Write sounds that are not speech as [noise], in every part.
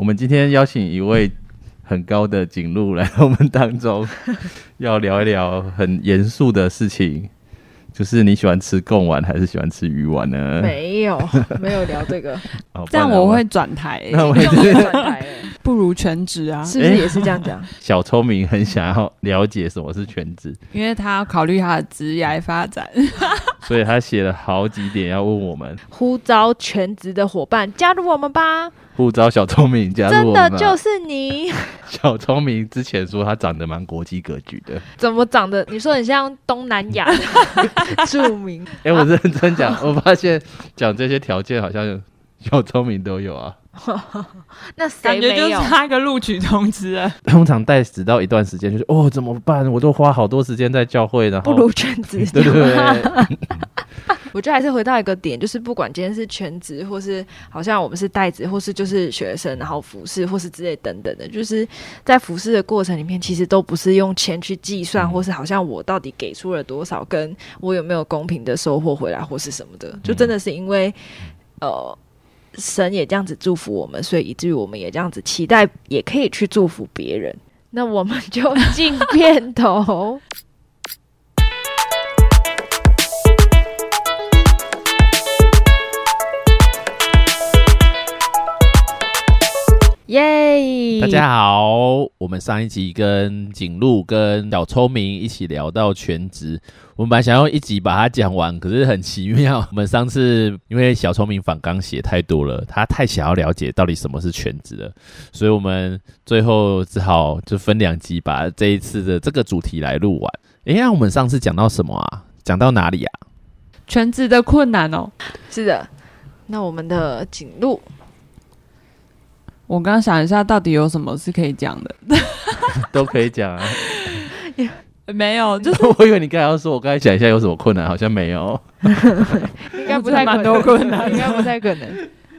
我们今天邀请一位很高的景路来我们当中，[laughs] 要聊一聊很严肃的事情，就是你喜欢吃贡丸还是喜欢吃鱼丸呢？没有，[laughs] 没有聊这个，哦这样 [laughs] 我会转台、欸那我会转台了不如全职啊，是不是也是这样讲？小聪明很想要了解什么是全职，因为他要考虑他的职业发展。所以他写了好几点要问我们，呼召全职的伙伴加入我们吧！呼召小聪明加入真我们吧。的就是你，[laughs] 小聪明之前说他长得蛮国际格局的，怎么长得？你说很像东南亚 [laughs] 著名，哎、我认真讲，我发现讲这些条件好像小聪明都有啊。[laughs] 那感觉？就是差一个录取通知啊。[laughs] 通常带直到一段时间，就是哦怎么办？我都花好多时间在教会，然后不如全职。[laughs] 对对对，我觉得还是回到一个点，就是不管今天是全职，或是好像我们是代职，或是就是学生，然后服侍，或是之类等等的，就是在服侍的过程里面，其实都不是用钱去计算，嗯或是好像我到底给出了多少，跟我有没有公平的收获回来，或是什么的，就真的是因为呃。神也这样子祝福我们，所以以至于我们也这样子期待，也可以去祝福别人。那我们就进片头。[laughs] 大家好，我们上一集跟景路跟小聪明一起聊到全职，我们本来想用一集把它讲完，可是很奇妙，我们上次因为小聪明反刚写太多了，他太想要了解到底什么是全职了，所以我们最后只好就分两集把这一次的这个主题来录完。诶，那我们上次讲到什么啊？讲到哪里啊？全职的困难哦，是的，那我们的景路我刚刚想一下，到底有什么是可以讲的？[laughs] 都可以讲啊。[laughs] 没有，就是 [laughs] 我以为你刚才要说，我刚才想一下有什么困难，好像没有。应该不太可能蛮多困难应该不太可能。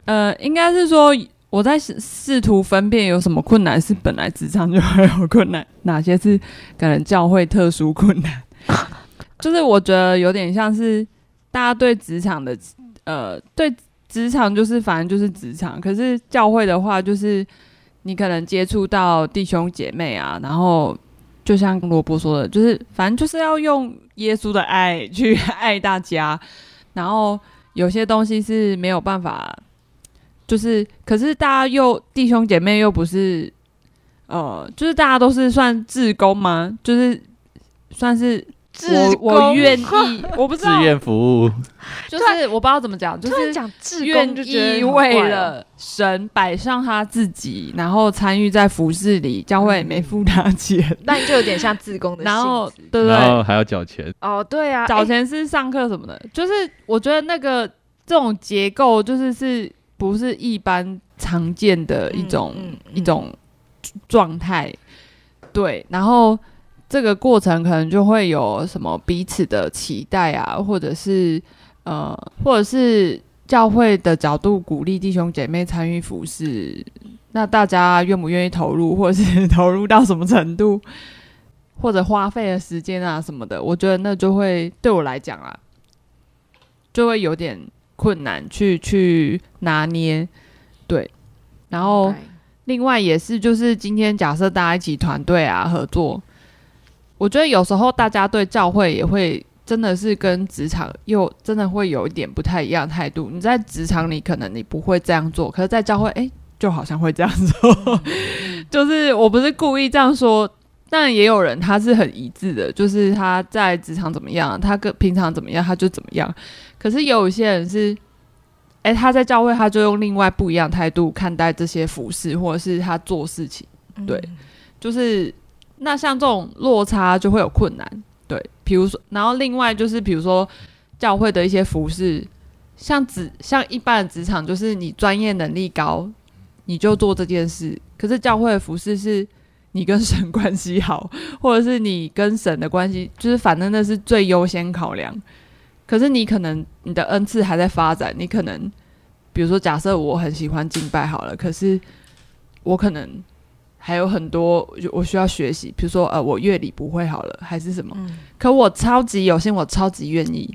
呃，应该是说我在试试图分辨有什么困难是本来职场就会有困难，哪些是可能教会特殊困难。就是我觉得有点像是大家对职场的呃对职场就是反正就是职场，可是教会的话就是你可能接触到弟兄姐妹啊，然后就像罗伯说的，就是反正就是要用耶稣的爱去爱大家，然后有些东西是没有办法，就是可是大家又弟兄姐妹又不是，呃，就是大家都是算志工吗？就是算是我我工愿意，[laughs] 我不知道，志愿服务，就是我不知道怎么讲，就是讲志愿意为了神摆上他自己，然后参与在服饰里，教会也没付他钱，[laughs] 那你就有点像志工的。然后对不对？然后还要缴钱。哦，对啊，缴钱是上课什么的，就是我觉得那个这种结构就是是不是一般常见的一种、一种状态，对，然后这个过程可能就会有什么彼此的期待啊，或者是呃，或者是教会的角度鼓励弟兄姐妹参与服饰，那大家愿不愿意投入，[laughs] 或者是投入到什么程度？或者花费的时间啊什么的，我觉得那就会对我来讲啊，就会有点困难去去拿捏，对。然后另外也是，就是今天假设大家一起团队啊合作，我觉得有时候大家对教会也会真的是跟职场又真的会有一点不太一样的态度。你在职场里可能你不会这样做，可是在教会，哎、就好像会这样做。[laughs] 就是我不是故意这样说，但也有人他是很一致的，就是他在职场怎么样，他跟平常怎么样，他就怎么样。可是也有一些人是，哎、他在教会他就用另外不一样态度看待这些服饰，或者是他做事情。对嗯就是那像这种落差就会有困难，对，比如说，然后另外就是比如说教会的一些服饰，像职像一般的职场，就是你专业能力高，你就做这件事，可是教会的服饰是你跟神关系好，或者是你跟神的关系，就是反正那是最优先考量。可是你可能你的恩赐还在发展，你可能比如说假设我很喜欢敬拜好了，可是我可能还有很多我需要学习，比如说呃我乐理不会好了，还是什么，嗯。可我超级有幸，我超级愿意，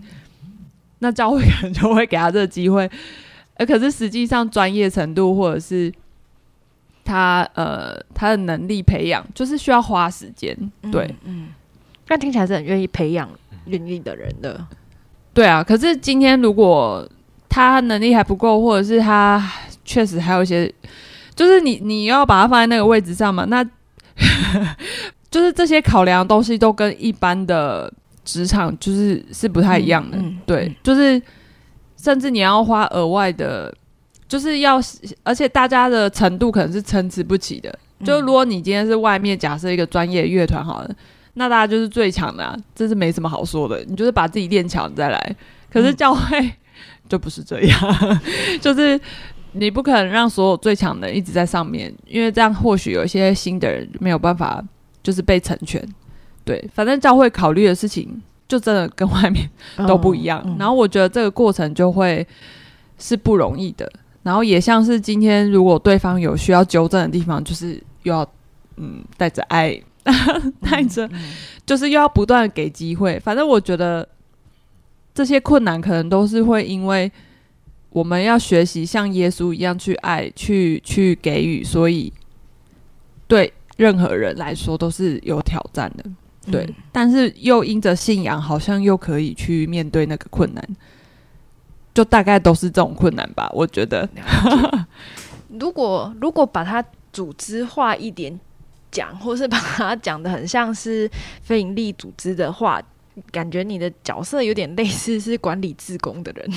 那教会可能就会给他这个机会，呃，可是实际上专业程度或者是他呃他的能力培养，就是需要花时间。对，嗯，但听起来是很愿意培养愿意的人的。对啊，可是今天如果他能力还不够，或者是他确实还有一些，就是你你要把它放在那个位置上嘛，那 [laughs] 就是这些考量的东西都跟一般的职场就是是不太一样的。嗯对，就是甚至你要花额外的，就是要，而且大家的程度可能是参差不齐的。就如果你今天是外面假设一个专业乐团好了，那大家就是最强的、啊，这是没什么好说的。你就是把自己练强再来。可是教会 [laughs] 就不是这样，[laughs] 就是你不可能让所有最强的一直在上面，因为这样或许有一些新的人没有办法就是被成全。对，反正教会考虑的事情就真的跟外面都不一样。嗯然后我觉得这个过程就会是不容易的。然后也像是今天，如果对方有需要纠正的地方，就是又要嗯带着爱，[laughs] 带着就是又要不断给机会。反正我觉得这些困难可能都是会因为我们要学习像耶稣一样去爱，去去给予，所以对任何人来说都是有挑战的。对，但是又因着信仰，好像又可以去面对那个困难，就大概都是这种困难吧。我觉得，如果如果把它组织化一点讲，或是把它讲的很像是非营利组织的话，感觉你的角色有点类似是管理自工的人，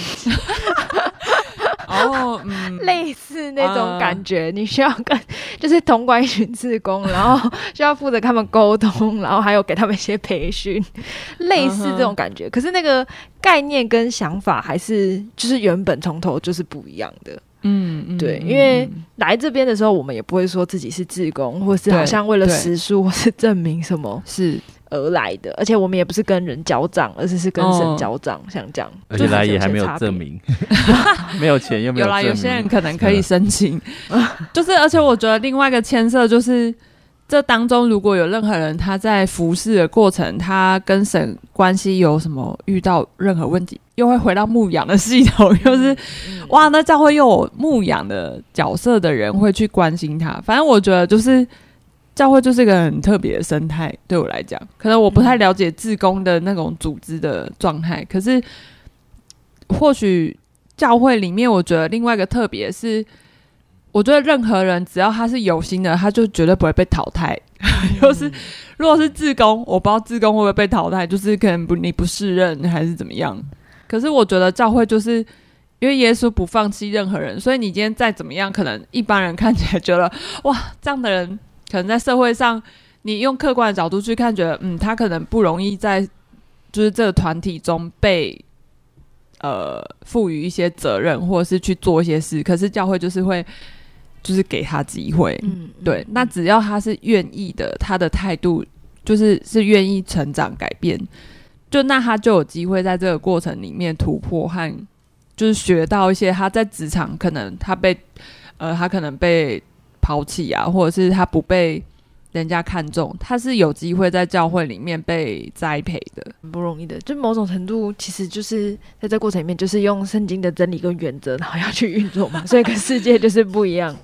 哦，嗯，类似那种感觉。你需要跟 [laughs] 就是同管一群自工，然后需要负责跟他们沟通，然后还有给他们一些培训，[laughs] 类似这种感觉。可是那个概念跟想法还是就是原本从头就是不一样的。嗯嗯，对，嗯因为嗯。来这边的时候，我们也不会说自己是自工，或是好像为了对。实书或是证明什么是。而来的，而且我们也不是跟人交账，而是是跟神哦。交账，像这样。而且来也还没有证明，[laughs] 没有钱又没有有啦，有些人可能可以申请，就是而且我觉得另外一个牵涉就是。这当中如果有任何人他在服侍的过程，他跟神关系有什么遇到任何问题，又会回到牧养的系统，[laughs] 又是哇，那教会又有牧养的角色的人会去关心他。反正我觉得就是教会就是一个很特别的生态，对我来讲，可能我不太了解自工的那种组织的状态，可是或许教会里面，我觉得另外一个特别是，我觉得任何人只要他是有心的，他就绝对不会被淘汰。[laughs] 就是如果是自工，我不知道自工会不会被淘汰，就是可能不你不适任还是怎么样。可是我觉得教会就是因为耶稣不放弃任何人，所以你今天再怎么样，可能一般人看起来觉得哇，这样的人可能在社会上，你用客观的角度去看，觉得嗯，他可能不容易在就是这个团体中被呃赋予一些责任，或者是去做一些事。可是教会就是会就是给他机会，嗯，对，那只要他是愿意的，他的态度就是是愿意成长改变，就那他就有机会在这个过程里面突破和就是学到一些他在职场可能他被呃他可能被抛弃啊，或者是他不被人家看重，他是有机会在教会里面被栽培的。很不容易的。就某种程度，其实就是在这过程里面，就是用圣经的真理跟原则，然后要去运作嘛，[laughs] 所以跟世界就是不一样。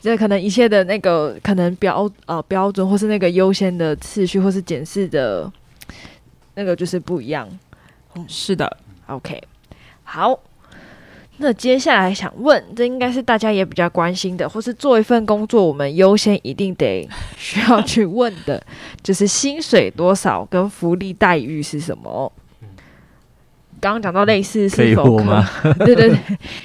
这可能一切的那个可能标呃标准，或是那个优先的次序，或是检视的那个就是不一样。是的，OK，好。那接下来想问，这应该是大家也比较关心的，或是做一份工作，我们优先一定得 [laughs] 需要去问的，就是薪水多少跟福利待遇是什么。刚刚讲到类似是否吗？[laughs] 对对对，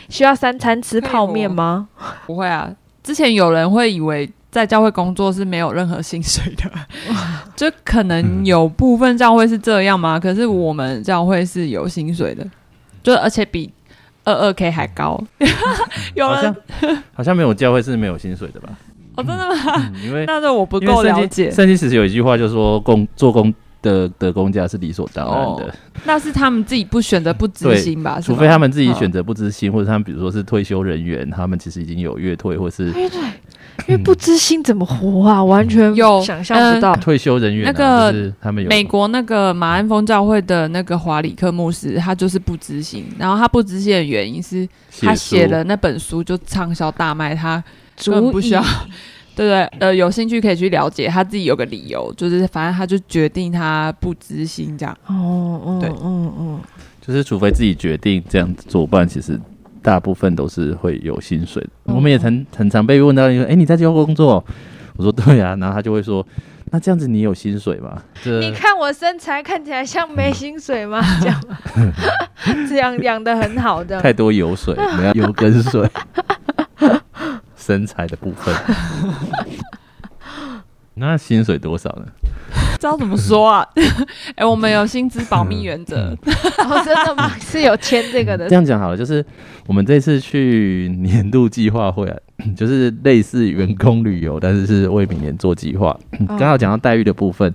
需要三餐吃泡面吗？不会啊。之前有人会以为在教会工作是没有任何薪水的，[laughs] 就可能有部分教会是这样嘛。可是我们教会是有薪水的，就而且比二二 k 还高。有人好像好像没有教会是没有薪水的吧？哦，真的吗？嗯因为 [laughs] 那个我不够了解。圣经其实有一句话，就说工做工的的工价是理所当然的，那是他们自己不选择不知心吧？除非他们自己嗯选择不知心，或者他们比如说是退休人员，他们其实已经有月退，或是因为不知心怎么活啊？完全有想象不到。退休人员、啊，那个就是他们有美国那个马鞍峰教会的那个华里克牧师，他就是不知心。然后他不知心的原因是他写了那本书就畅销大卖，他根本足不需要。[laughs] 对对，呃，有兴趣可以去了解，他自己有个理由，就是反正他就决定他不知心这样。哦，嗯对嗯嗯，就是除非自己决定这样子做，不然其实大部分都是会有薪水的。嗯我们也很很常被问到一个，哎、你在机构工作？我说对啊，然后他就会说，那这样子你有薪水吗？这你看我身材看起来像没薪水吗？[laughs] 这样吗，[laughs] 这样养的很好，的太多油水，[laughs] 没有油跟水，身材的部分。那薪水多少呢？知道怎么说啊？[laughs] 哎、我们有薪资保密原则，哦，真的吗？[laughs] 是有签这个的这，样讲好了，就是我们这次去年度计划会啊，[clears throat] 就是类似员工旅游，但是是为明年做计划。刚好讲到待遇的部分，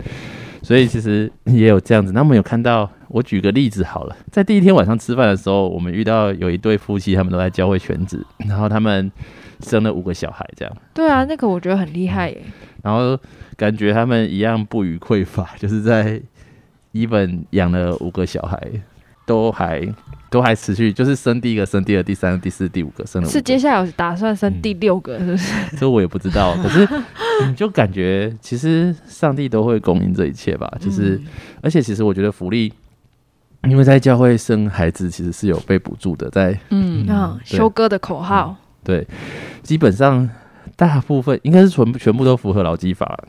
所以其实也有这样子。那我们有看到，我举个例子好了，在第一天晚上吃饭的时候，我们遇到有一对夫妻，他们都在教会全职，然后他们生了五个小孩，这样，对啊，那个我觉得很厉害耶。然后感觉他们一样不予匮乏，[laughs] 就是在一本养了五个小孩，都还都还持续，就是生第一个、生第二、第三、第四、第五个，生了是接下来有打算生第六个，是不是？[laughs] 这我也不知道，可是你就感觉其实上帝都会供应这一切吧，就是、嗯。而且其实我觉得福利，因为在教会生孩子其实是有被补助的，在嗯，修哥的口号，对，基本上大部分应该是全部全部都符合劳基法，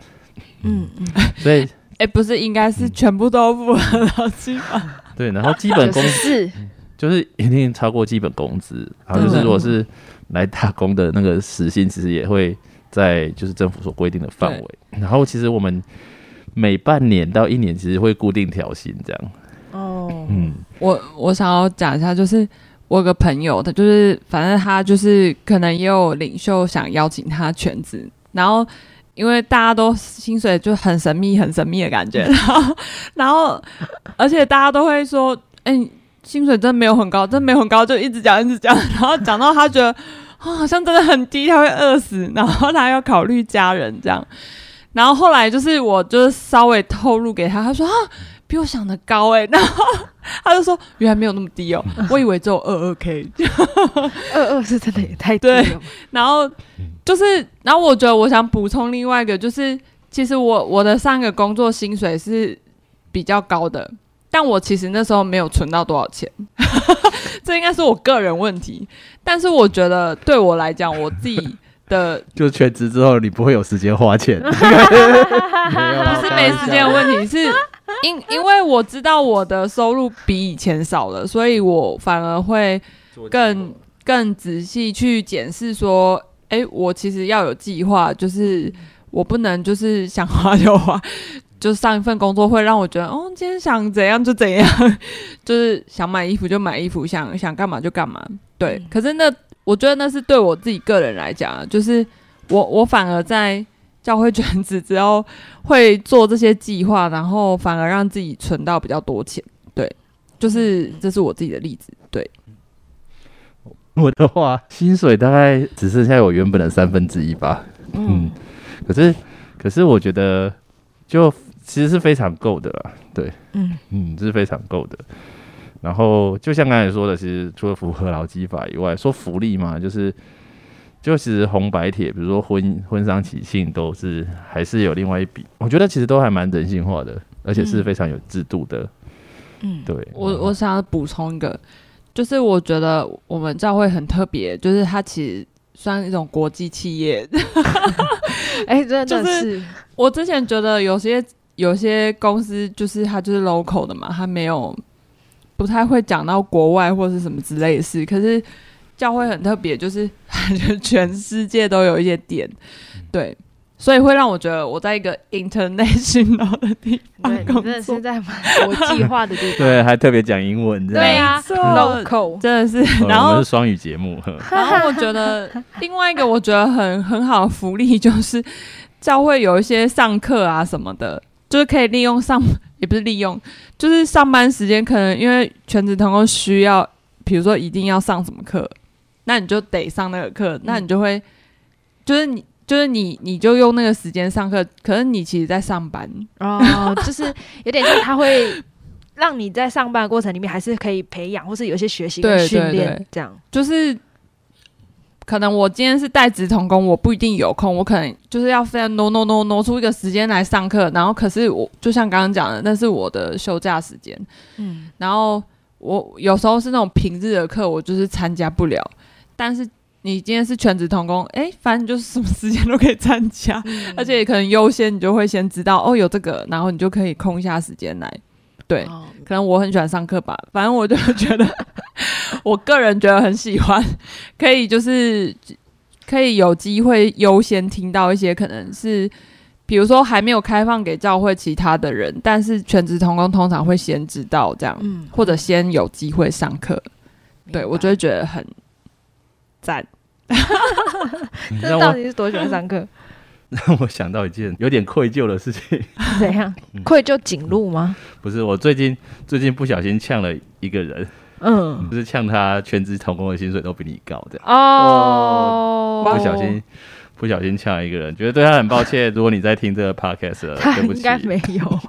嗯嗯，所以哎、不是，应该是全部都符合劳基法。[laughs] 对，然后基本工资就是一定超过基本工资，然后就是如果是来打工的那个时薪，其实也会在就是政府所规定的范围。然后其实我们每半年到一年，其实会固定调薪这样。哦，嗯，我我想要讲一下，就是我有个朋友，他就是反正他就是可能也有领袖想邀请他全职，然后因为大家都薪水就很神秘、很神秘的感觉，[laughs] 然后然后而且大家都会说，哎、薪水真的没有很高，真的没有很高，就一直讲一直讲，[laughs] 然后讲到他觉得啊、好像真的很低，他会饿死，然后他要考虑家人这样。然后后来就是我就是稍微透露给他，他说啊，比我想的高哎、然后他就说原来没有那么低哦，[laughs] 我以为只有二二 k。二二是真的也太低了吧，然后就是，然后我觉得我想补充另外一个，就是其实我我的上一个工作薪水是比较高的，但我其实那时候没有存到多少钱，[laughs] 这应该是我个人问题。但是我觉得对我来讲，我自己的 [laughs] 就全职之后，你不会有时间花钱。[laughs] 不是没时间的问题，是因因为我知道我的收入比以前少了，所以我反而会更更仔细去检视说，哎、我其实要有计划，就是我不能就是想花就花。就上一份工作会让我觉得，哦，今天想怎样就怎样，[laughs] 就是想买衣服就买衣服，想想干嘛就干嘛。对，嗯可是那我觉得那是对我自己个人来讲啊，就是我我反而在教会圈子之后会做这些计划，然后反而让自己存到比较多钱。对，就是这是我自己的例子。对，我的话，薪水大概只剩下我原本的三分之一吧。嗯，可是可是我觉得就其实是非常够的啦。对，嗯嗯，这是非常够的。然后就像刚才说的，其实除了符合劳基法以外，说福利嘛，就是就其实红白帖，比如说婚婚丧喜庆，都是还是有另外一笔。我觉得其实都还蛮人性化的，而且是嗯非常有制度的。嗯，对，我我想要补充一个，就是我觉得我们教会很特别，就是它其实算一种国际企业。[laughs] 哎，真的就是是，我之前觉得有些有些公司就是它就是 local 的嘛，它没有不太会讲到国外或是什么之类的事。可是教会很特别，就是就 [laughs] 全世界都有一些点，对，所以会让我觉得我在一个 international 的地方对，真的是，在蛮国际化的地方，对，还特别讲英文，这样。对呀没错，local，真的是。哦然后我们是双语节目，[laughs] 然后我觉得另外一个我觉得很很好的福利就是教会有一些上课啊什么的，就是可以利用上也不是利用，就是上班时间可能因为全职同工需要，比如说一定要上什么课，那你就得上那个课，那你就会就是你。就是你，你就用那个时间上课，可是你其实在上班，哦，就是有点像他会让你在上班的过程里面还是可以培养，或是有一些学习跟对对训练这样。就是可能我今天是带职童工，我不一定有空，我可能就是要非常挪挪挪挪出一个时间来上课，然后可是我就像刚刚讲的，那是我的休假时间，嗯，然后我有时候是那种平日的课，我就是参加不了，但是你今天是全职童工，哎，反正就是什么时间都可以参加，嗯。而且可能优先你就会先知道哦有这个，然后你就可以空一下时间来，对，哦。可能我很喜欢上课吧，反正我就觉得，[laughs] 我个人觉得很喜欢，可以就是可以有机会优先听到一些可能是，比如说还没有开放给教会其他的人，但是全职童工通常会先知道这样，嗯，或者先有机会上课，对我就会觉得很赞。[laughs] 这到底是多喜欢上课？[laughs] 让我想到一件有点愧疚的事情，[laughs] 怎样？嗯愧疚颈路吗？不是我最近最近不小心呛了一个人，嗯，就是呛他全职童工的薪水都比你高这样。哦，不小心不小心呛一个人，觉得对他很抱歉。如果你在听这个 podcast，了 [laughs] 他对不起，应该没有。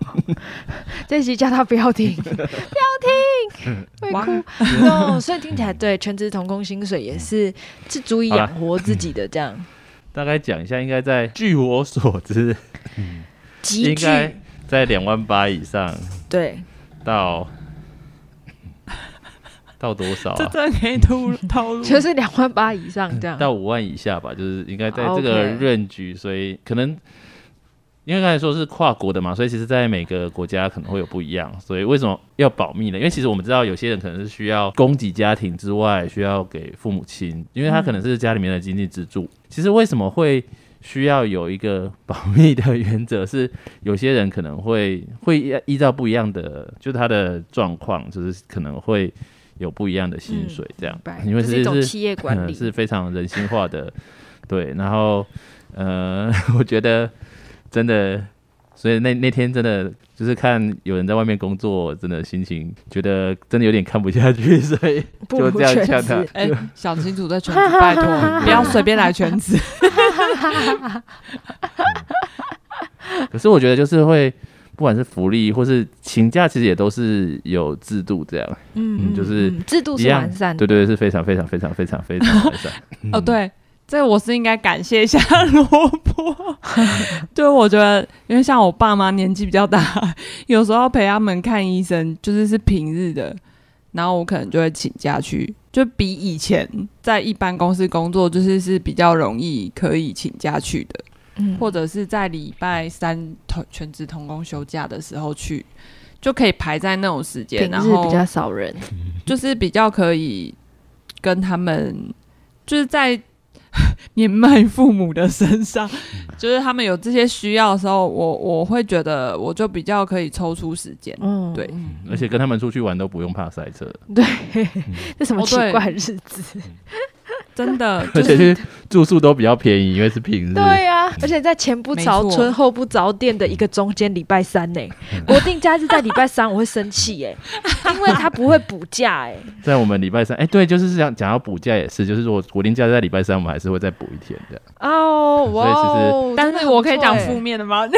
[laughs] 这期叫他不要听，不要听，[laughs] 会哇哭。哦，所以听起来对全职童工薪水也是是足以养活自己的这样，大概讲一下，应该在据我所知，应该在两万八以上对，到到多少啊？这真的可以透透露，[laughs] 就是两万八以上这样。到五万以下吧，就是应该在这个润局，所以可能因为刚才说是跨国的嘛，所以其实在每个国家可能会有不一样。所以为什么要保密呢？因为其实我们知道有些人可能是需要供给家庭之外，需要给父母亲，因为他可能是家里面的经济支柱。其实为什么会需要有一个保密的原则？是有些人可能会会依照不一样的，就是他的状况，就是可能会有不一样的薪水这样 [laughs] 因为是是一种企业 [laughs] 管理嗯，是非常人性化的，对。然后，呃，[laughs] 我觉得真的，所以那那天真的就是看有人在外面工作，真的心情觉得真的有点看不下去，所以不如就这样全呛他职。哎、想清楚再全职，拜托，不要随便来全职。可是我觉得就是会，不管是福利或是请假，其实也都是有制度这样，嗯嗯就是嗯制度是完善的，对对对，是非常非常非常非常非常完善。哦，[laughs] 对，这我是应该感谢一下萝卜。[laughs] 对，我觉得，因为像我爸妈年纪比较大，有时候陪他们看医生，就是是平日的，然后我可能就会请假去，就比以前在一般公司工作，就是是比较容易可以请假去的，嗯，或者是在礼拜三同全职同工休假的时候去，就可以排在那种时间，然后比较少人，就是比较可以跟他们，就是在 [laughs] 年迈父母的身上，就是他们有这些需要的时候，我我会觉得我就比较可以抽出时间。嗯，对。嗯而且跟他们出去玩都不用怕塞车，对，[laughs] 这什么奇怪日子？真的，[laughs] 而且是是住宿都比较便宜，因为是平日。对呀、而且在前不着村后不着店的一个中间礼拜三呢、[laughs] 国定假日在礼拜三，我会生气耶、[laughs] 因为他不会补假哎。在我们礼拜三，哎、对，就是讲讲要补假也是，就是说国定假日在礼拜三，我们还是会再补一天的。哦，哇哦！但是我可以讲负面，的吗？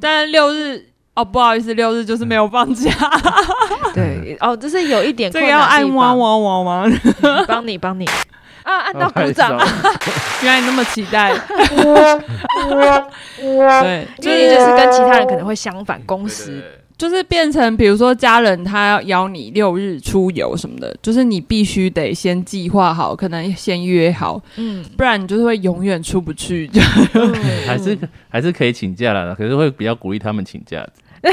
但是六日哦，不好意思，六日就是没有放假，对哦，就是有一点这个要困难的地按哇方哇哇吗？帮你帮你啊，按到鼓掌。哦，[laughs] 原来你那么期待，对，因为你就是跟其他人可能会相反，工时。就是变成，比如说家人他要邀你六日出游什么的，就是你必须得先计划好，可能先约好，嗯，不然你就是会永远出不去。就还是还是可以请假了，可是会比较鼓励他们请假，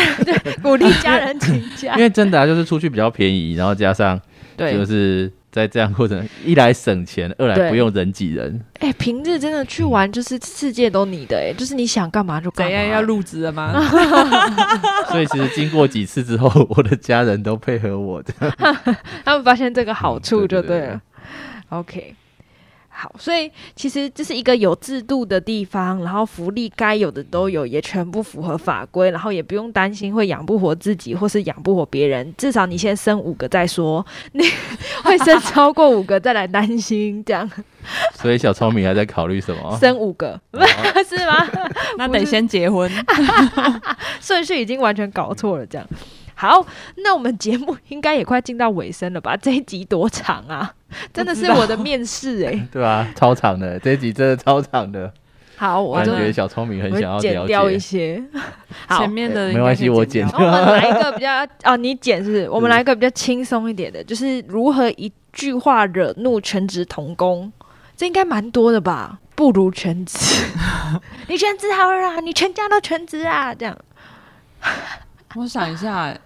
[laughs] 鼓励家人请假。[laughs] 因。为真的、啊、就是出去比较便宜，然后加上对。就是在这样过程，一来省钱，二来不用人挤人。哎、平日真的去玩，就是世界都你的哎、就是你想干嘛就干嘛。怎样要入职了吗？[laughs] 所以其实经过几次之后，我的家人都配合我的。[laughs] 他们发现这个好处就嗯对对对对了。OK，好，所以其实这是一个有制度的地方，然后福利该有的都有，也全部符合法规，然后也不用担心会养不活自己或是养不活别人。至少你先生五个再说，你 [laughs] 会生超过五个再来担心，这样所以小聪明还在考虑什么？[laughs] 生五个哦 [laughs] 是吗？那得先结婚。顺序已经完全搞错了，这样。好，那我们节目应该也快进到尾声了吧？[laughs] 这一集多长啊？真的是我的面试哎、[laughs] 对啊、超长的，这一集真的超长的，好，我就感觉小聪明很想要剪掉一。些。[laughs] 好前，面的没关系我剪我们来一个比较哦，你剪是不是？我们来一个比较轻松一点的，就是如何一句话惹怒全职童工，这应该蛮多的吧？不如全职，你全职好了啦，你全家都全职啊，这样。我想一下，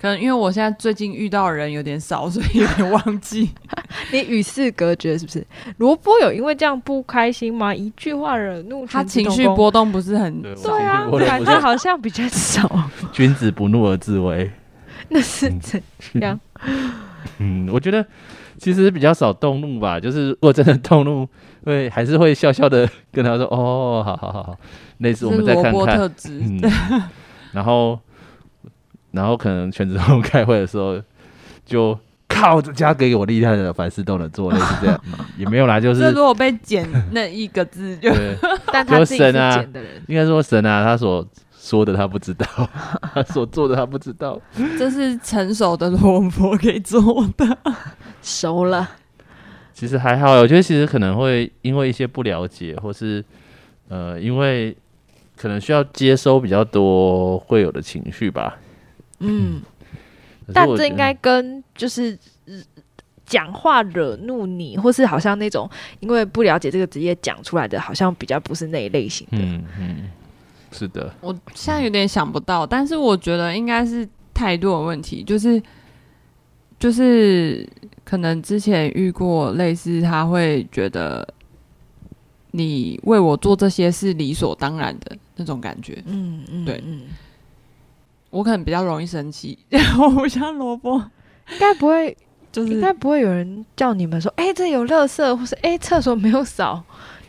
可能因为我现在最近遇到的人有点少，[laughs] 所以有点忘记。[laughs] 你与世隔绝是不是？萝卜有因为这样不开心吗？一句话惹怒他情，绪波动不是很对对啊我，感觉好像比较少。君子不怒而自威。[laughs] 那是怎样？嗯，我觉得其实比较少动怒吧，就是如果真的动怒，会还是会笑笑的跟他说：“哦，好好好好。”类似我们再看看。嗯，然后然后可能全职工开会的时候就。靠，着家给我厉害的，凡事都能做，类似这样，嗯 [laughs] 也没有啦，就是这如果被剪那一个字就，对，[laughs] 但他自己是神啊剪的人，应该说神啊，他所说的他不知道，他所做的他不知道。这是成熟的萝卜可以做的。熟了。其实还好，我觉得其实可能会因为一些不了解，或是呃，因为可能需要接收比较多会有的情绪吧。嗯，但这应该跟就是呃讲话惹怒你，或是好像那种因为不了解这个职业讲出来的，好像比较不是那一类型的。嗯嗯，是的，我现在有点想不到，但是我觉得应该是态度的问题，就是就是可能之前遇过类似，他会觉得你为我做这些是理所当然的那种感觉。嗯嗯，对嗯，我可能比较容易生气，[laughs] 我不像萝卜，应该不会，就是应该不会有人叫你们说，哎、这有垃圾，或是哎，厕所没有扫，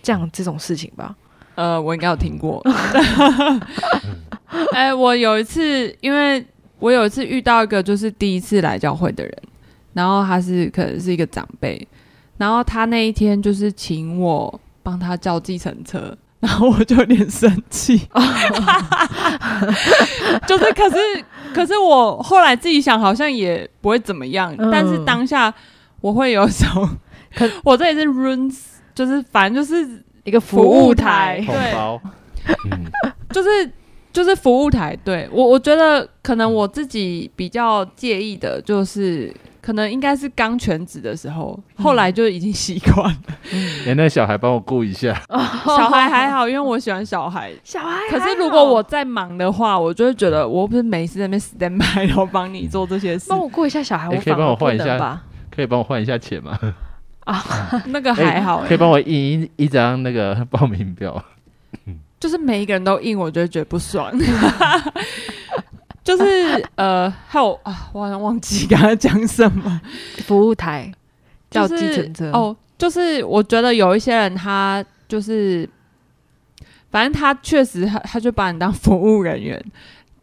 这样这种事情吧？呃，我应该有听过。[laughs] 哎、我有一次，因为我有一次遇到一个就是第一次来教会的人，然后他是可能是一个长辈，然后他那一天就是请我帮他叫计程车，然后我就有点生气，[laughs] 就是可是可是我后来自己想，好像也不会怎么样，嗯。但是当下我会有一种，[laughs] 可我这里是 runs，就是反正就是一个服务务台，台红包，嗯，就是就是服务台，对。我我觉得可能我自己比较介意的就是。可能应该是刚全职的时候，后来就已经习惯了。连 [laughs] 那小孩帮我顾一下，[laughs] 小孩还好，因为我喜欢小孩。小孩可，是如果我在忙的话，我就会觉得我不是每次在那边 stand by，然后帮你做这些事帮。我顾一下小孩，哎可以帮我换一下吧？可以帮我换一下钱吗？[laughs] 那个还好、欸可以帮我印一一张那个报名表。就是每一个人都印，我就会觉得不爽。就是呃，还有啊，我好像忘记刚刚讲什么。[laughs] 服务台叫就是计程车哦，就是我觉得有一些人他就是，反正他确实他他就把你当服务人员，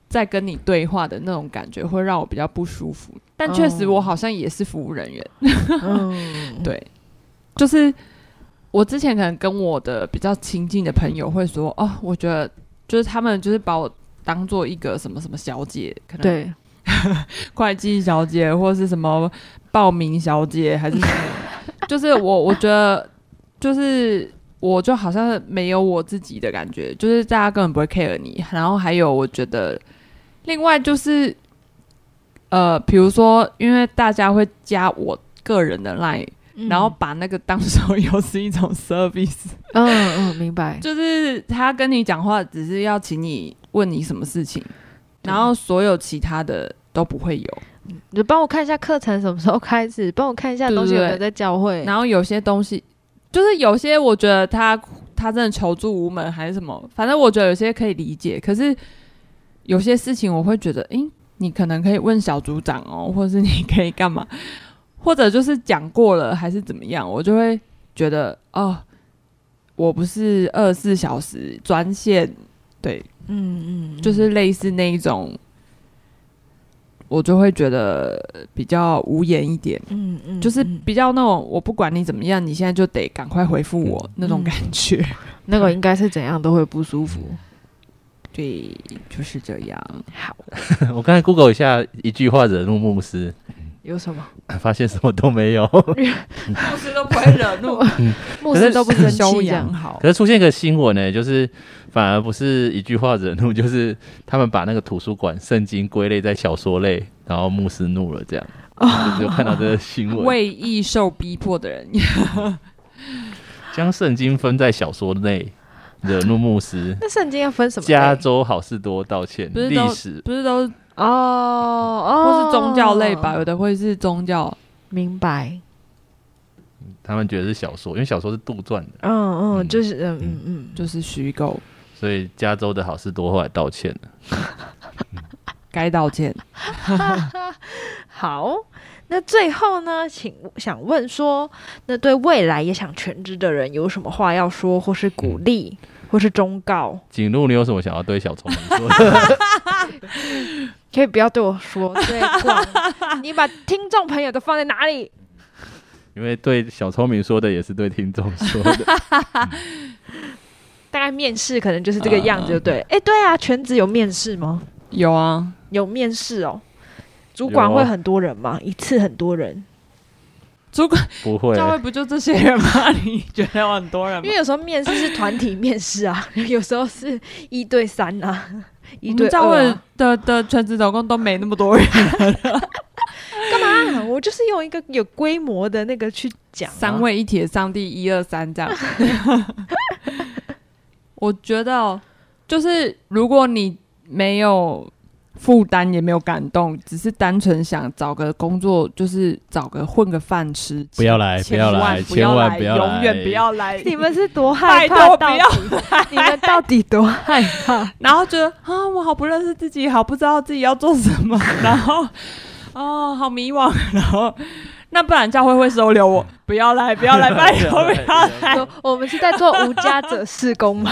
在跟你对话的那种感觉，会让我比较不舒服。但确实哦我好像也是服务人员，嗯，[laughs] 对，就是我之前可能跟我的比较亲近的朋友会说，哦，我觉得就是他们就是把我当做一个什么什么小姐，可能对，[laughs] 会计小姐或是什么报名小姐还是什么，[laughs] 就是我我觉得就是我就好像没有我自己的感觉，就是大家根本不会 care 你。然后还有我觉得另外就是呃，比如说因为大家会加我个人的 line，、嗯。然后把那个当手游是一种 service，嗯嗯，明白，就是他跟你讲话只是要请你问你什么事情，然后所有其他的都不会有。你就帮我看一下课程什么时候开始，帮我看一下东西有没有在教会。然后有些东西，就是有些我觉得他他真的求助无门还是什么，反正我觉得有些可以理解，可是有些事情我会觉得，诶，你可能可以问小组长哦，或者是你可以干嘛，或者就是讲过了还是怎么样，我就会觉得哦，我不是二十四小时专线，对，嗯嗯，就是类似那一种。我就会觉得比较无言一点，嗯嗯，就是嗯比较那种我不管你怎么样，你现在就得赶快回复我那种嗯感觉。[laughs] 那个应该是怎样都会不舒服。对，就是这样。好，[laughs] 我刚才 Google 一下一句话惹怒牧师，有什么？[laughs] 发现什么都没有。牧师都不会惹怒，牧师都不生气修。养好可。是出现一个新闻呢，就是反而不是一句话惹怒，就是他们把那个图书馆圣经归类在小说类，然后牧师怒了，这样。就是有看到这个新闻，为义受逼迫的人，[laughs] 将圣经分在小说内，惹怒牧师。[laughs] 那圣经要分什么？加州好事多道歉，不是历史不是都哦哦，或是宗教类吧？有的会是宗教，明白。他们觉得是小说，因为小说是杜撰的，嗯嗯，嗯就是嗯嗯嗯，就是虚构，所以加州的好事多后来道歉了。[laughs] 该道歉。[laughs] 好。那最后呢，请想问说，那对未来也想全职的人有什么话要说，或是鼓励，或是忠告？景路，你有什么想要对小聪明说的？[laughs] 可以不要对我说，对，你把听众朋友都放在哪里？因为对小聪明说的也是对听众说的。大概面试可能就是这个样子，就对。哎、对啊，全职有面试吗？有啊，有面试哦。主管会很多人吗？一次很多人？主管不会，教会不就这些人吗？你觉得有很多人吗因为？有时候面试是团体面试啊，[laughs] 有时候是一对三啊，[laughs] 一对们教会二啊。的的全职总共都没那么多人，[laughs] 干嘛？我就是用一个有规模的那个去讲、啊。三位一体的上帝，一二三这样。我觉得哦就是如果你没有负担，也没有感动，只是单纯想找个工作，就是找个混个饭吃，不要来，不千要来，万不千要来，万不要来，永远不要来。你们是多害怕？不要底，你们到底多害怕？[laughs] 然后觉得啊，我好不认识自己，好不知道自己要做什么，然后哦，好迷惘，然后那不然教会会收留我，不要来，不要来，[laughs] 拜托不要来。我们是在做无家者事工吗？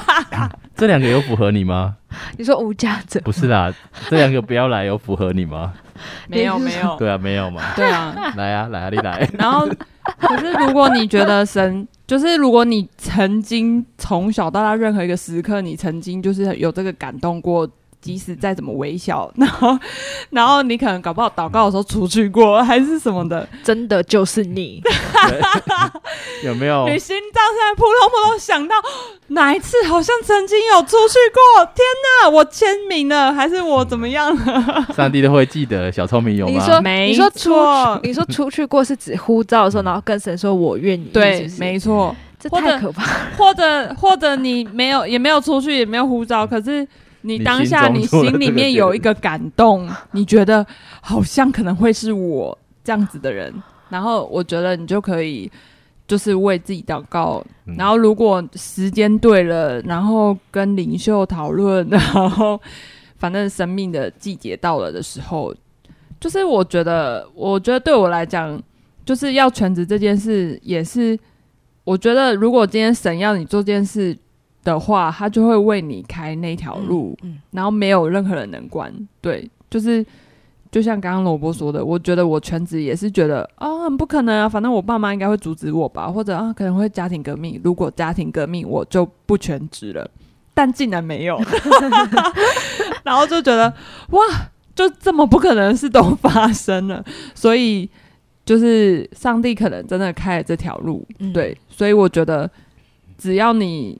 [laughs] 这两个有符合你吗？你说无家者，不是啦，这两个不要来有符合你吗？没有没有，[laughs] 对啊，没有嘛。对啊。来啊，来啊，你来。然后，可是如果你觉得神，就是如果你曾经从小到大任何一个时刻，你曾经就是有这个感动过。即使再怎么微小，[laughs] 然后，然后你可能搞不好祷告的时候出去过，还是什么的，真的就是你。[laughs] 有没有？你心脏现在扑通扑通想到哪一次好像曾经有出去过？天哪，我签名了，还是我怎么样了？[laughs] 上帝都会记得。小聪明有吗？你说，没你说出你说出去过是指呼召的时候，然后跟神说我愿意，对是，不是没错。这或者太可怕了。或者或者你没有也没有出去，也没有呼召，可是你你当下你心里面有一个感动，你觉得好像可能会是我这样子的人，然后我觉得你就可以就是为自己祷告，嗯。然后如果时间对了，然后跟领袖讨论，[laughs] 然后反正生命的季节到了的时候，就是我觉得，我觉得对我来讲，就是要全职这件事，也是我觉得，如果今天神要你做这件事的话，他就会为你开那条路，嗯然后没有任何人能关。对，就是就像刚刚萝卜说的，我觉得我全职也是觉得啊，很不可能啊，反正我爸妈应该会阻止我吧，或者啊可能会家庭革命。如果家庭革命，我就不全职了。但竟然没有，[laughs] 然后就觉得哇，就这么不可能的事都发生了，所以就是上帝可能真的开了这条路，嗯对，所以我觉得只要你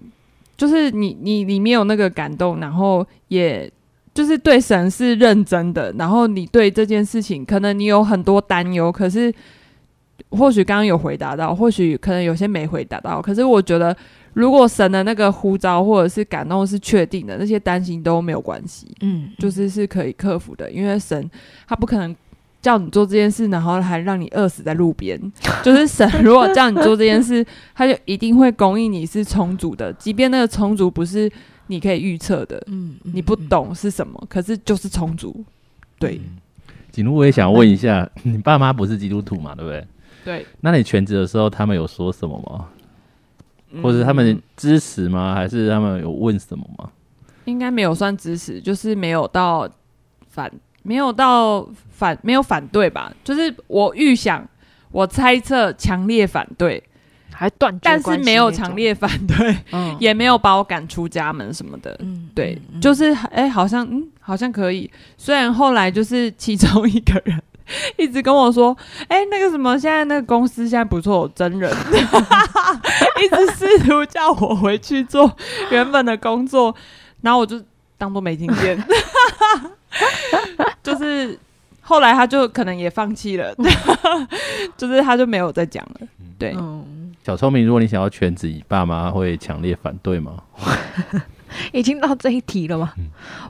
就是你你里面有那个感动，然后也就是对神是认真的，然后你对这件事情可能你有很多担忧，可是或许刚刚有回答到，或许可能有些没回答到，可是我觉得如果神的那个呼召或者是感动是确定的，那些担心都没有关系，嗯，就是是可以克服的，因为神他不可能叫你做这件事，然后还让你饿死在路边。[laughs] 就是神如果叫你做这件事，他就一定会供应你是充足的，即便那个充足不是你可以预测的，嗯，嗯你不懂是什么，可是就是充足。对景路，我也想问一下，你爸妈不是基督徒嘛？对不对？对，那你全职的时候，他们有说什么吗？或者他们支持吗？还是他们有问什么吗？应该没有算支持，就是没有到反，没有到反，没有反对吧？就是我预想，我猜测强烈反对，还断但是没有强，烈反对，[laughs] 嗯也没有把我赶出家门什么的。嗯对，嗯就是哎、好像嗯，好像可以。虽然后来就是其中一个人一直跟我说，哎、那个什么，现在那个公司现在不错，真人，[laughs] 一直试图叫我回去做原本的工作，然后我就当做没听见，[laughs] 就是。后来他就可能也放弃了，[laughs] 就是他就没有再讲了。对，嗯，小聪明，如果你想要全职，你爸妈会强烈反对吗？[laughs] 已经到这一题了吗？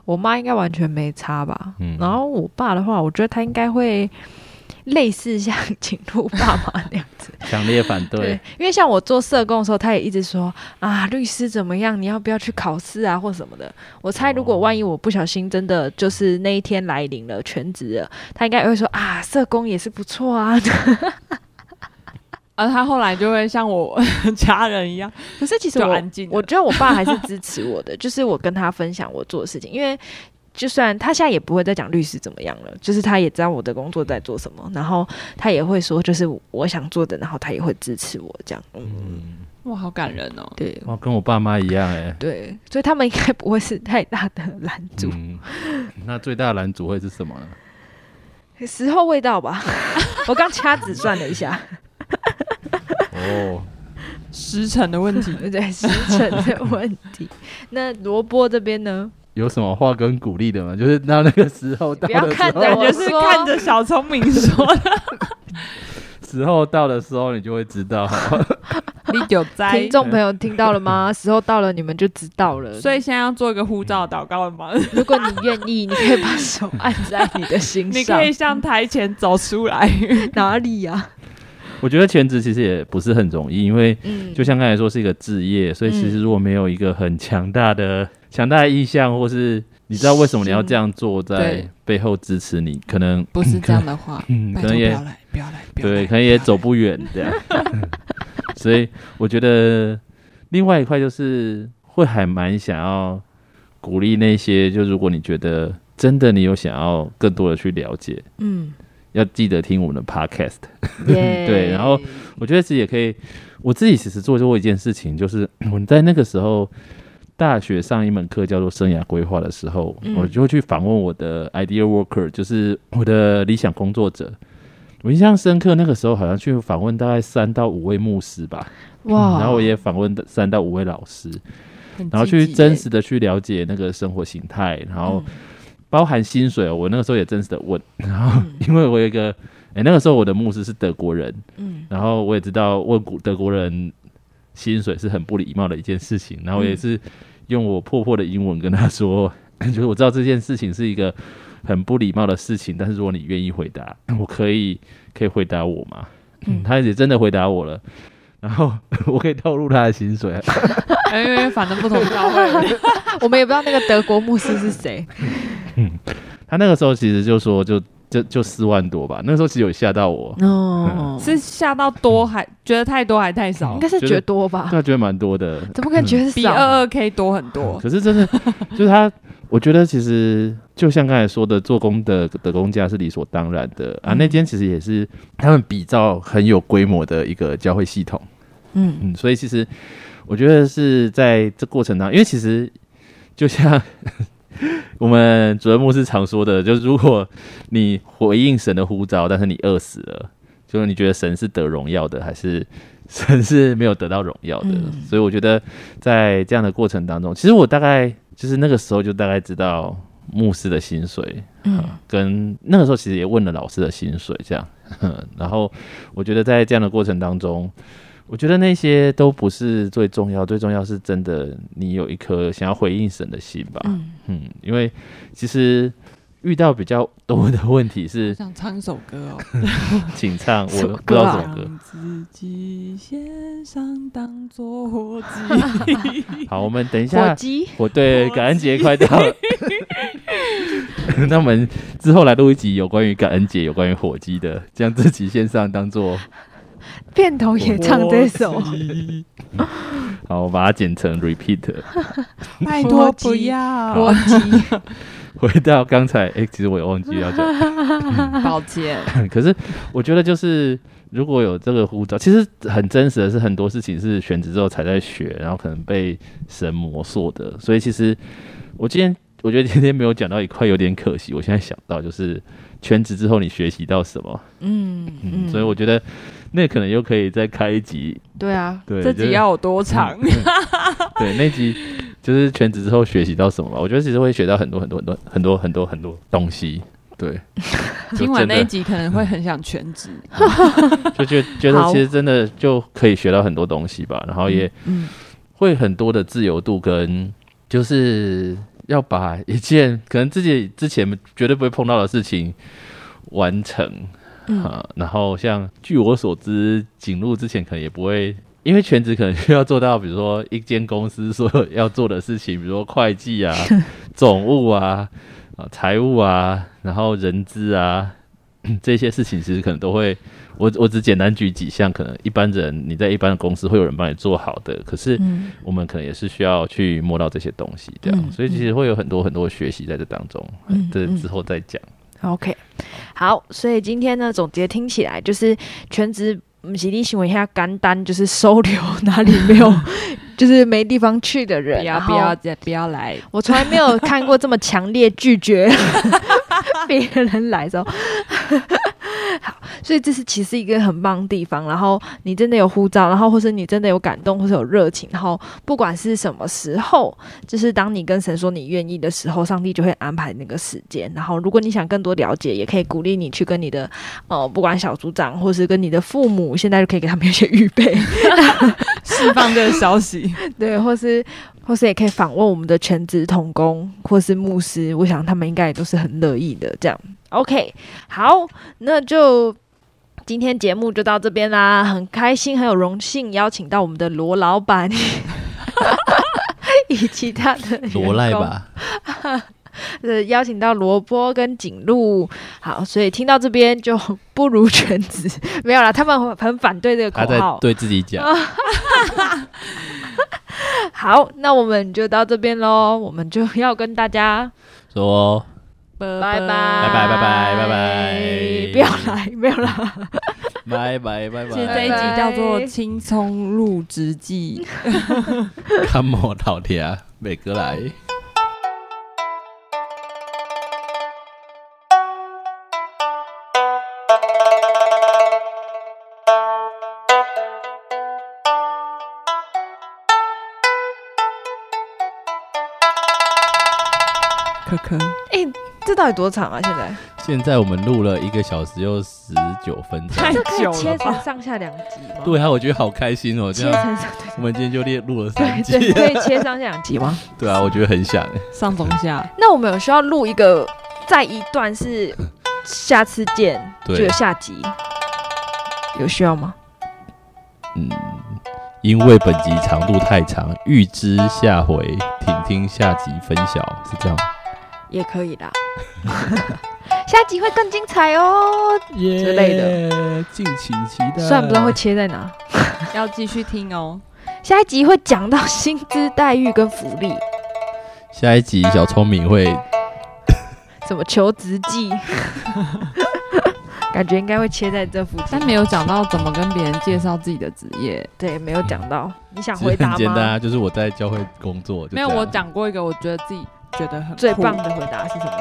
我妈应该完全没差吧。嗯然后我爸的话，我觉得他应该会类似像景路爸妈那样子。[laughs] 强烈反对对，，因为像我做社工的时候，他也一直说啊，律师怎么样？你要不要去考试啊，或什么的？我猜，如果万一我不小心真的就是那一天来临了，全职了，他应该会说啊，社工也是不错啊。[laughs] 而他后来就会像我家人一样，可是其实我安静我觉得我爸还是支持我的，就是我跟他分享我做的事情，因为就算他现在也不会再讲律师怎么样了，就是他也知道我的工作在做什么，然后他也会说就是我想做的，然后他也会支持我这样。嗯，嗯，哇，好感人哦！对哇，跟我爸妈一样哎。对，所以他们应该不会是太大的拦阻。嗯，[laughs] 那最大的拦阻会是什么呢？时候未到吧？[laughs] 我刚掐指算了一下，[laughs] 哦，时辰的问题，对时辰的问题。那萝卜这边呢？有什么话跟鼓励的吗？就是到那个时候到不要的时候，看着我感觉是看着小聪明说的。[laughs] 时候到的时候，你就会知道。你有在 [laughs] 听众朋友听到了吗？[laughs] 时候到了，你们就知道了。所以现在要做一个护照祷告了吗？如果你愿意，你可以把手按在你的心上你。可以向台前走出来。哪里呀、我觉得全职其实也不是很容易，因为嗯，就像刚才说是一个置业，所以其实如果没有一个很强大的、强大的意向，或是你知道为什么你要这样做，在背后支持你，可能不是这样的话，[laughs] 嗯，拜可能也托不要来，不要来，对，可能也走不远 [laughs] 这样。[laughs] 所以我觉得另外一块就是会还蛮想要鼓励那些，就如果你觉得真的你有想要更多的去了解，嗯，要记得听我们的 podcast。耶对然后我觉得其实也可以，我自己其实做过一件事情，就是我在那个时候大学上一门课叫做生涯规划的时候，嗯。我就会去访问我的 idea worker，就是我的理想工作者。我印象深刻，那个时候好像去访问大概三到五位牧师吧，哇，然后我也访问三到五位老师，很然后去真实的去了解那个生活形态，然后嗯。包含薪水哦，我那个时候也真实的问，然后嗯。[laughs] 因为我有一个，哎、那个时候我的牧师是德国人，嗯。然后我也知道问古德国人薪水是很不礼貌的一件事情，然后也是用我破破的英文跟他说，[coughs] 就是我知道这件事情是一个很不礼貌的事情，但是如果你愿意回答，我可以可以回答我吗？嗯，嗯他也真的回答我了。然后 [laughs] 我可以透露他的薪水，因为反正不同教会，[laughs] 我们也不知道那个德国牧师是谁。[laughs] 他那个时候其实就说就就就四万多吧，那个时候其实有吓到我，哦，是吓到多还觉得太多还太少应？该是觉得多吧？对觉得蛮多的，怎么可能觉得少？比二二 K 多很多。可是真的就是他，我觉得其实就像刚才说的，做工的的工价是理所当然的啊。嗯那间其实也是他们比较很有规模的一个教会系统，嗯嗯，所以其实我觉得是在这过程当中，因为其实就像 [laughs] 我们主任牧师常说的，就是如果你回应神的呼召，但是你饿死了，就是你觉得神是得荣耀的，还是 [laughs] 神是没有得到荣耀的？嗯所以我觉得在这样的过程当中，其实我大概就是那个时候就大概知道牧师的薪水，嗯跟那个时候其实也问了老师的薪水，这样。[laughs] 然后我觉得在这样的过程当中，我觉得那些都不是最重要，最重要是真的你有一颗想要回应神的心吧。嗯，嗯，因为其实遇到比较多的问题是，[laughs] 想唱一首歌哦，[laughs] 请唱，我不知道 [laughs] 什么歌。让自己献上当做火鸡。好，我们等一火下，鸡，我对火感恩节快到了，那我们之后来录一集有关于感恩节、有关于火鸡的，将自己线上当做片头也唱这首。好，我把它剪成 repeat。拜托不要。我急，回到刚才，哎、其实我也忘记要讲，[laughs] 抱歉，[laughs] 可是我觉得就是如果有这个护照，其实很真实的是很多事情是选职之后才在学，然后可能被神魔塑的，所以其实我今天我觉得今天没有讲到一块有点可惜，我现在想到就是全职之后你学习到什么，嗯嗯，所以我觉得那可能又可以再开一集，对啊，对，这集要有多长？对，那集就是全职之后学习到什么吧？我觉得其实会学到很多很多很多很多很多很多东西。对，[laughs] 听完那一集，可能会很想全职。[laughs] 就觉觉得其实真的就可以学到很多东西吧，然后也嗯会很多的自由度跟就是要把一件可能自己之前绝对不会碰到的事情完成嗯啊。然后像据我所知，景路之前可能也不会。因为全职可能需要做到，比如说一间公司所有要做的事情，比如说会计啊、[laughs] 总务啊、啊财务啊，然后人资啊 [clears throat] 这些事情，其实可能都会。我我只简单举几项，可能一般人你在一般的公司会有人帮你做好的，可是嗯我们可能也是需要去摸到这些东西，这样，嗯所以其实会有很多很多学习在这当中，这之后再讲。OK，好，所以今天呢，总结听起来就是全职。不是你行为下干单，就是收留哪里没有，[laughs] 就是没地方去的人。不要不要再不要来，我从来没有看过这么强烈拒绝 [laughs] 别人来的时候。[laughs] 好，所以这是其实一个很棒的地方。然后你真的有护照，然后或是你真的有感动，或是有热情，然后不管是什么时候，就是当你跟神说你愿意的时候，上帝就会安排那个时间。然后如果你想更多了解，也可以鼓励你去跟你的呃，不管小组长或是跟你的父母，现在就可以给他们一些预备。[laughs] 释放这个消息。[laughs] 对，或是或是也可以访问我们的全职童工或是牧师，我想他们应该也都是很乐意的。这样，OK，好，那就今天节目就到这边啦，很开心，很有荣幸邀请到我们的罗老板 [laughs] 以及他的罗赖吧，[laughs] 呃，邀请到萝卜跟景路，好，所以听到这边就 [laughs] 不如全职，没有啦，他们很很反对这个他在口号。对自己讲，[laughs] 好，那我们就到这边喽，我们就要跟大家说拜拜，拜拜拜拜拜拜拜不要来，没有啦，拜拜拜拜其实这一集叫做《青葱入职记》。看我老天，每个来。可可，哎、这到底多长啊？现在现在我们录了一个小时又十九分钟，太这可久以切？成上下两集吗？对啊，我觉得好开心哦，这样切成上我们今天就列录了对三对，集，可以切上下两集吗？[laughs] 对啊，我觉得很想，上中下，那我们有需要录一个，再一段是下次见，对就有下集，有需要吗？嗯，因为本集长度太长，预知下回，请听下集分晓，是这样吗。也可以啦，[laughs] 下集会更精彩哦。之类的，敬请期待。虽然不知道会切在哪，[laughs] 要继续听哦。下一集会讲到薪资待遇跟福利，下一集小聪明会 [laughs] 什么求职记，感觉应该会切在这附近但。没有讲到怎么跟别人介绍自己的职业。对，没有讲到。你想回答吗？很简单啊，就是我在教会工作，就没有，我讲过一个，我觉得自己觉得很最棒的回答是什么？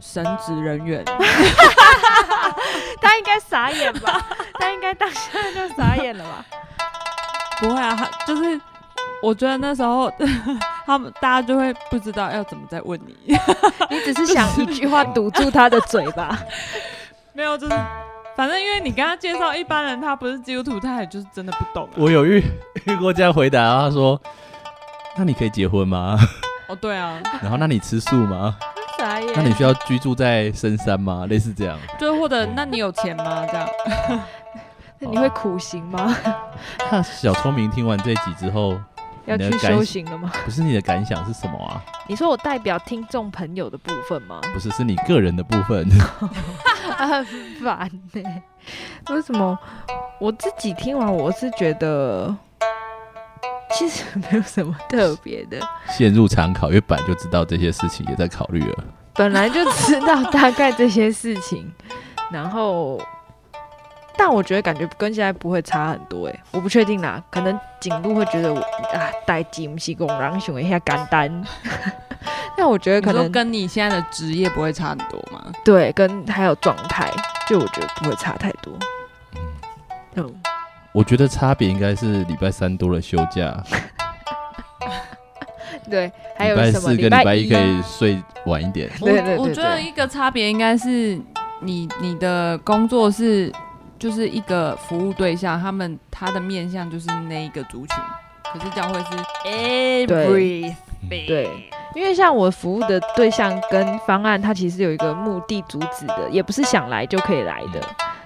神职人员。[laughs] 他应该傻眼吧？[laughs] 他应该当下就傻眼了吧？[laughs] 不会啊，他就是我觉得那时候他们大家就会不知道要怎么再问你。你只是想一句话堵住他的嘴巴。没有，就是反正因为你跟他介绍一般人，他不是基督徒，他也就是真的不懂、啊。我有遇遇过这样回答，他说：“那你可以结婚吗？哦，对啊，然后那你吃素吗？那你需要居住在深山吗？类似这样。就是或者那你有钱吗？这样 [laughs] 那你会苦行吗？[laughs] 那小聪明听完这一集之后，要去修行了吗？不是你的感想是什么啊？你说我代表听众朋友的部分吗？不是，是你个人的部分。[laughs] 很烦呢、为什么我自己听完，我是觉得其实没有什么 [laughs] 特别的。陷入常考，因为本来就知道这些事情，也在考虑了。本来就知道大概这些事情，然后，但我觉得感觉跟现在不会差很多哎，我不确定啦，可能景路会觉得我啊，代际不是工人想一下简单，[laughs] 但我觉得可能跟你现在的职业不会差很多吗？对，跟还有状态，就我觉得不会差太多。嗯，我觉得差别应该是礼拜三多了休假。[laughs] 对，还有礼拜四跟礼拜一可以睡晚一点。[laughs] 对对对，我觉得一个差别应该是你你的工作是就是一个服务对象，他们他的面向就是那一个族群，可是将会是 everything。对，因为像我服务的对象跟方案，它其实有一个目的主旨的，也不是想来就可以来的。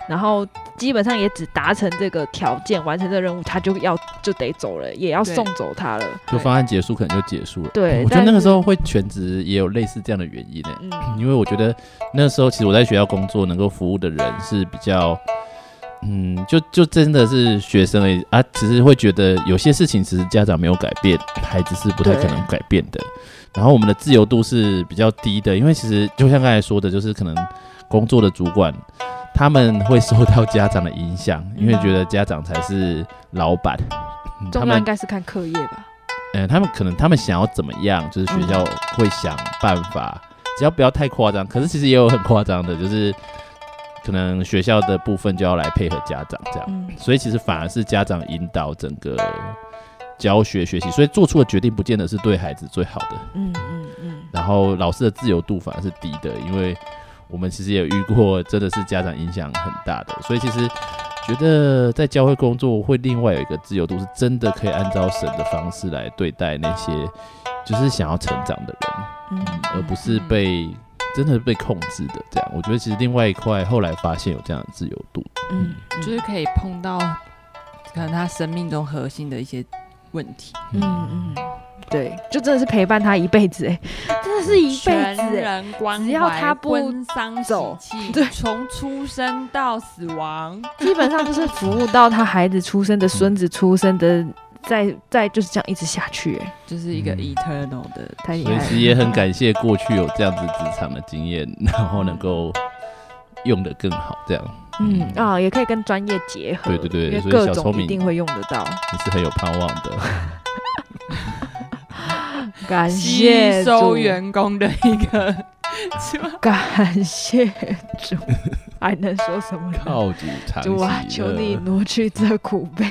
然后基本上也只达成这个条件，完成这个任务，他就要就得走了，也要送走他了。就方案结束，可能就结束了。对，我觉得那个时候会全职也有类似这样的原因呢。嗯，因为我觉得那时候其实我在学校工作，能够服务的人是比较，嗯，就就真的是学生而已啊。只是会觉得有些事情其实家长没有改变，孩子是不太可能改变的。然后我们的自由度是比较低的，因为其实就像刚才说的，就是可能工作的主管。他们会受到家长的影响，因为觉得家长才是老板。他们应该是看课业吧？嗯，他们可能他们想要怎么样，就是学校会想办法，只要不要太夸张。可是其实也有很夸张的，就是可能学校的部分就要来配合家长这样。所以其实反而是家长引导整个教学学习，所以做出的决定不见得是对孩子最好的。嗯嗯嗯。然后老师的自由度反而是低的，因为。我们其实也遇过，真的是家长影响很大的，所以其实觉得在教会工作会另外有一个自由度，是真的可以按照神的方式来对待那些就是想要成长的人，嗯，而不是被真的是被控制的这样。我觉得其实另外一块后来发现有这样的自由度，嗯，就是可以碰到可能他生命中核心的一些问题，嗯嗯。对，就真的是陪伴他一辈子，哎，真的是一辈子，哎，只要他不走，对，从出生到死亡，基本上就是服务到他孩子出生的孙子出生的，再再就是这样一直下去，哎，就是一个 eternal 的，太厉害。其实也很感谢过去有这样子职场的经验，然后能够用的更好，这样，嗯啊，也可以跟专业结合，对对对，因为各种一定会用得到，你是很有盼望的。感谢收员工的一个，感谢主，还能说什么？靠主长主啊，求你挪去这苦悲，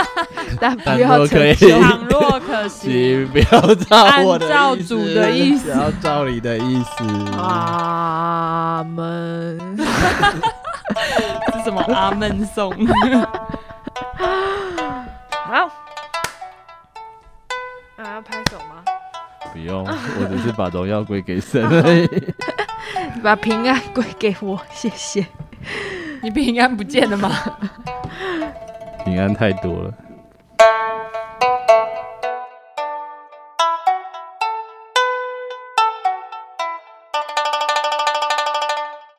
[laughs] 但不要可以，倘若可行，不要照我的照主的意思，要照你的意思。阿门。[laughs] 是什么阿门颂？[laughs] 好，啊，要拍手吗？不用，[laughs] 我只是把荣耀归给神，[laughs] 把平安归给我，谢谢。你平安不见了吗？平安太多了。